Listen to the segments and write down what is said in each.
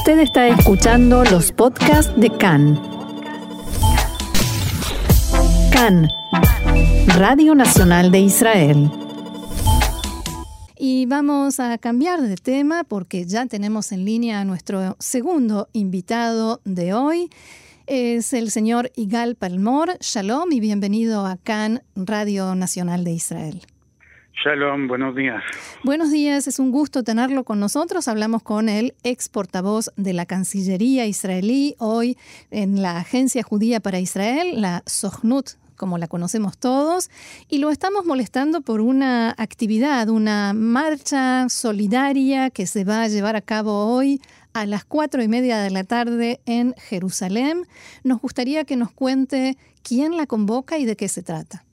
Usted está escuchando los podcasts de CAN. CAN, Radio Nacional de Israel. Y vamos a cambiar de tema porque ya tenemos en línea a nuestro segundo invitado de hoy. Es el señor Igal Palmor. Shalom y bienvenido a CAN, Radio Nacional de Israel. Shalom, buenos días. Buenos días, es un gusto tenerlo con nosotros. Hablamos con el ex portavoz de la Cancillería israelí, hoy en la Agencia Judía para Israel, la Sohnut, como la conocemos todos, y lo estamos molestando por una actividad, una marcha solidaria que se va a llevar a cabo hoy a las cuatro y media de la tarde en Jerusalén. Nos gustaría que nos cuente quién la convoca y de qué se trata.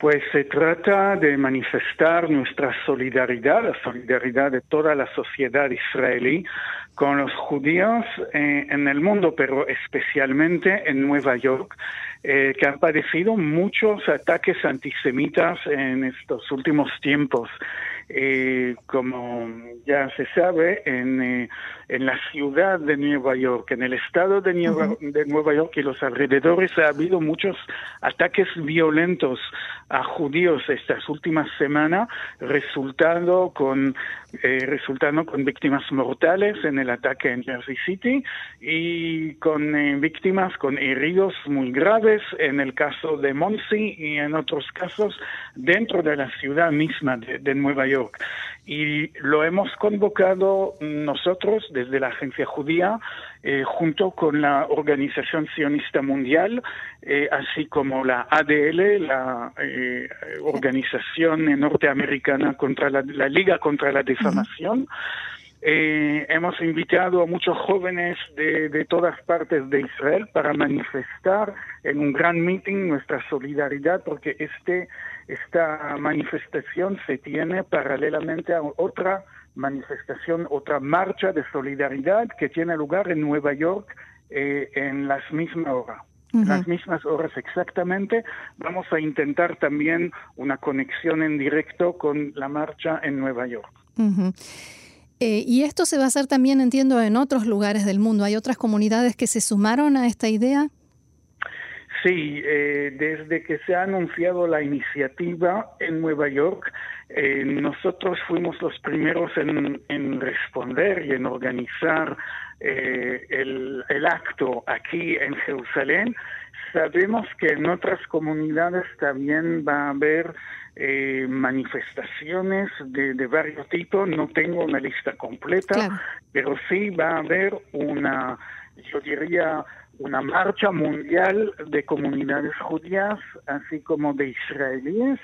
Pues se trata de manifestar nuestra solidaridad, la solidaridad de toda la sociedad israelí con los judíos eh, en el mundo, pero especialmente en Nueva York, eh, que han padecido muchos ataques antisemitas en estos últimos tiempos. Eh, como ya se sabe, en, eh, en la ciudad de Nueva York, en el estado de Nueva, de Nueva York y los alrededores ha habido muchos ataques violentos a judíos estas últimas semanas, resultando con, eh, resultando con víctimas mortales en el ataque en Jersey City y con eh, víctimas con heridos muy graves en el caso de Monsi y en otros casos dentro de la ciudad misma de, de Nueva York. Y lo hemos convocado nosotros desde la Agencia Judía, eh, junto con la Organización Sionista Mundial, eh, así como la ADL, la eh, Organización Norteamericana contra la, la Liga contra la Defamación. Eh, hemos invitado a muchos jóvenes de, de, todas partes de Israel para manifestar en un gran meeting nuestra solidaridad, porque este, esta manifestación se tiene paralelamente a otra manifestación, otra marcha de solidaridad que tiene lugar en Nueva York eh, en las mismas horas. Uh -huh. las mismas horas exactamente. Vamos a intentar también una conexión en directo con la marcha en Nueva York. Uh -huh. Eh, y esto se va a hacer también, entiendo, en otros lugares del mundo. ¿Hay otras comunidades que se sumaron a esta idea? Sí, eh, desde que se ha anunciado la iniciativa en Nueva York, eh, nosotros fuimos los primeros en, en, responder y en organizar eh, el, el acto aquí en Jerusalén. Sabemos que en otras comunidades también va a haber eh, manifestaciones de, de, varios tipos. No tengo una lista completa, claro. pero sí va a haber una, yo diría, una marcha mundial de comunidades judías, así como de israelíes,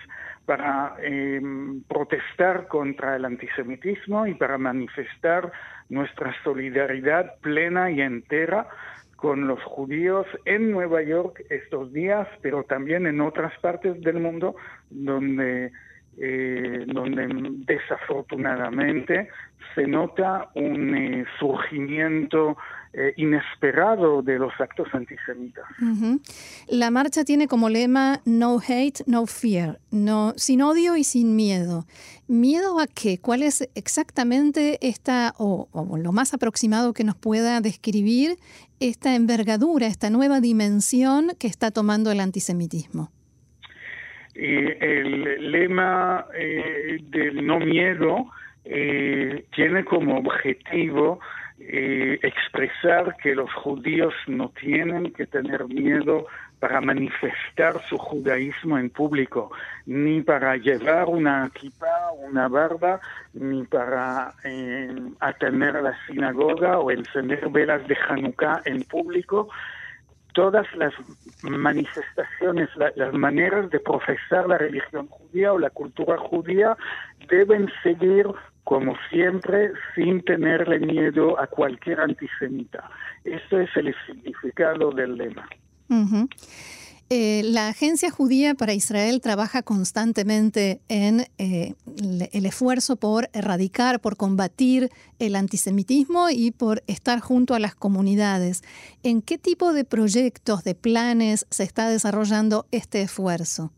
para eh, protestar contra el antisemitismo y para manifestar nuestra solidaridad plena y entera con los judíos en Nueva York estos días, pero también en otras partes del mundo donde, eh, donde desafortunadamente se nota un eh, surgimiento eh, inesperado de los actos antisemitas. Uh -huh. La marcha tiene como lema No hate, no fear, no, sin odio y sin miedo. ¿Miedo a qué? ¿Cuál es exactamente esta, o, o lo más aproximado que nos pueda describir esta envergadura, esta nueva dimensión que está tomando el antisemitismo? Eh, el lema eh, del no miedo eh, tiene como objetivo eh, expresar que los judíos no tienen que tener miedo para manifestar su judaísmo en público, ni para llevar una kippah, una barba, ni para eh, atender la sinagoga o encender velas de Hanukkah en público. Todas las manifestaciones, la, las maneras de profesar la religión judía o la cultura judía deben seguir como siempre, sin tenerle miedo a cualquier antisemita. Eso es el significado del lema. Eh, la Agencia Judía para Israel trabaja constantemente en eh, el esfuerzo por erradicar, por combatir el antisemitismo y por estar junto a las comunidades. ¿En qué tipo de proyectos, de planes se está desarrollando este esfuerzo?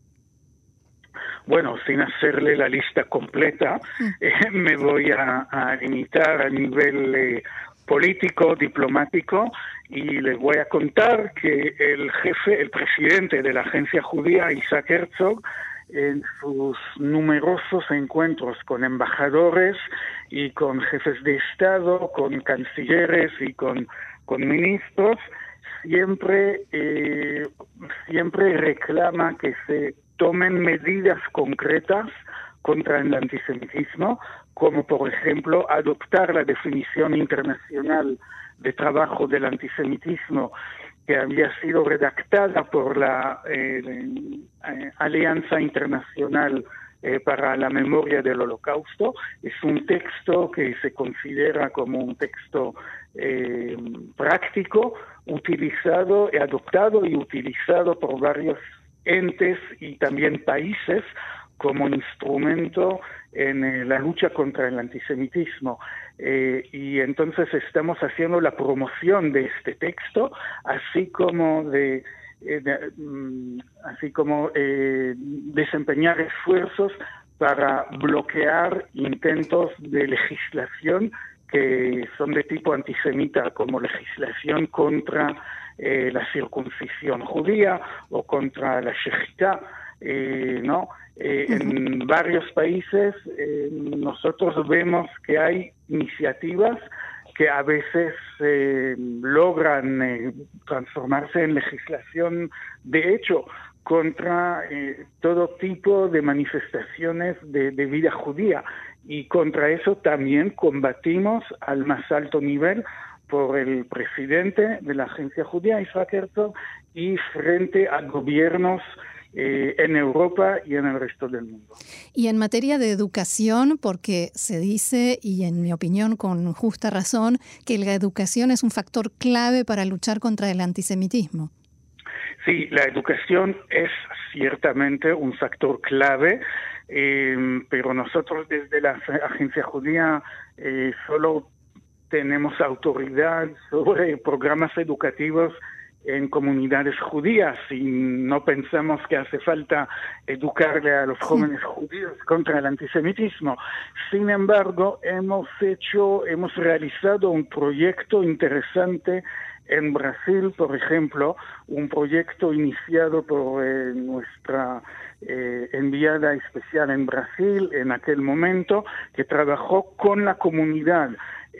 Bueno, sin hacerle la lista completa, eh, me voy a, a, limitar a nivel eh, político, diplomático, y les voy a contar que el jefe, el presidente de la agencia judía, Isaac Herzog, en sus numerosos encuentros con embajadores y con jefes de Estado, con cancilleres y con, con ministros, siempre, eh, siempre reclama que se tomen medidas concretas contra el antisemitismo, como por ejemplo adoptar la definición internacional de trabajo del antisemitismo que había sido redactada por la eh, eh, Alianza Internacional eh, para la Memoria del Holocausto. Es un texto que se considera como un texto práctico, utilizado, adoptado y utilizado por varios entes y también países como instrumento en eh, la lucha contra el antisemitismo. Eh, y entonces estamos haciendo la promoción de este texto, así como de, eh, mm, así como desempeñar esfuerzos para bloquear intentos de legislación que son de tipo antisemita, como legislación contra la circuncisión judía o contra la shechita, ¿no? Eh, en varios países eh, nosotros vemos que hay iniciativas que a veces eh, logran transformarse en legislación de hecho contra todo tipo de manifestaciones de, vida judía y contra eso también combatimos al más alto nivel por el presidente de la agencia judía, Isaac Herzog, y frente a gobiernos eh, en Europa y en el resto del mundo. Y en materia de educación, porque se dice, y en mi opinión con justa razón, que la educación es un factor clave para luchar contra el antisemitismo. Sí, la educación es ciertamente un factor clave, em, pero nosotros desde la agencia judía eh, solo tenemos autoridad sobre programas educativos en comunidades judías y no pensamos que hace falta educarle a los jóvenes judíos contra el antisemitismo. Sin embargo, hemos hecho, hemos realizado un proyecto interesante en Brasil, por ejemplo, un proyecto iniciado por eh, nuestra eh, enviada especial en Brasil en aquel momento, que trabajó con la comunidad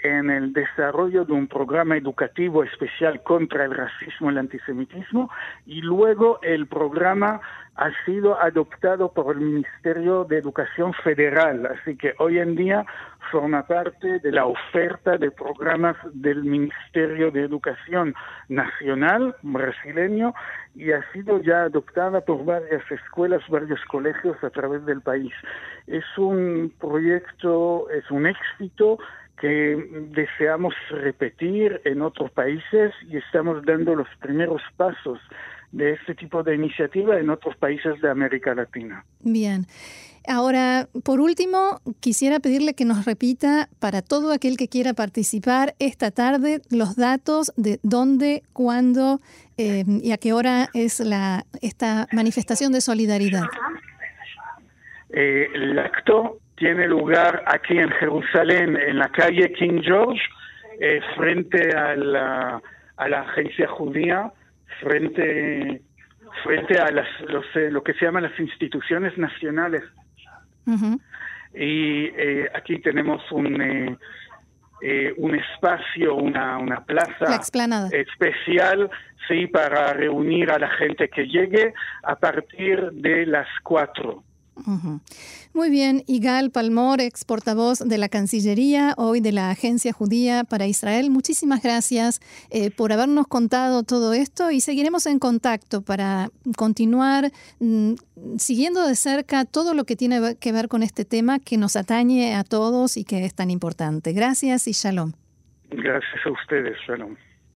en el desarrollo de un programa educativo especial contra el racismo y el antisemitismo y luego el programa ha sido adoptado por el Ministerio de Educación Federal, así que hoy en día forma parte de la oferta de programas del Ministerio de Educación Nacional brasileño y ha sido ya adoptada por varias escuelas, varios colegios a través del país. Es un proyecto, es un éxito que deseamos repetir en otros países y estamos dando los primeros pasos de este tipo de iniciativa en otros países de América Latina. Bien. Ahora, por último, quisiera pedirle que nos repita para todo aquel que quiera participar esta tarde los datos de dónde, cuándo eh, y a qué hora es la, esta manifestación de solidaridad. Eh, el acto tiene lugar aquí en Jerusalén, en la calle King George, eh, frente a la, a la agencia judía, frente, frente a las, eh, lo que se llaman las instituciones nacionales. Y eh, aquí tenemos un, un espacio, una, una plaza especial sí, para reunir a la gente que llegue a partir de las cuatro. Muy bien, Igal Palmor, ex portavoz de la Cancillería, hoy de la Agencia Judía para Israel, muchísimas gracias eh, por habernos contado todo esto y seguiremos en contacto para continuar mm, siguiendo de cerca todo lo que tiene que ver con este tema que nos atañe a todos y que es tan importante. Gracias y shalom. Gracias a ustedes, shalom.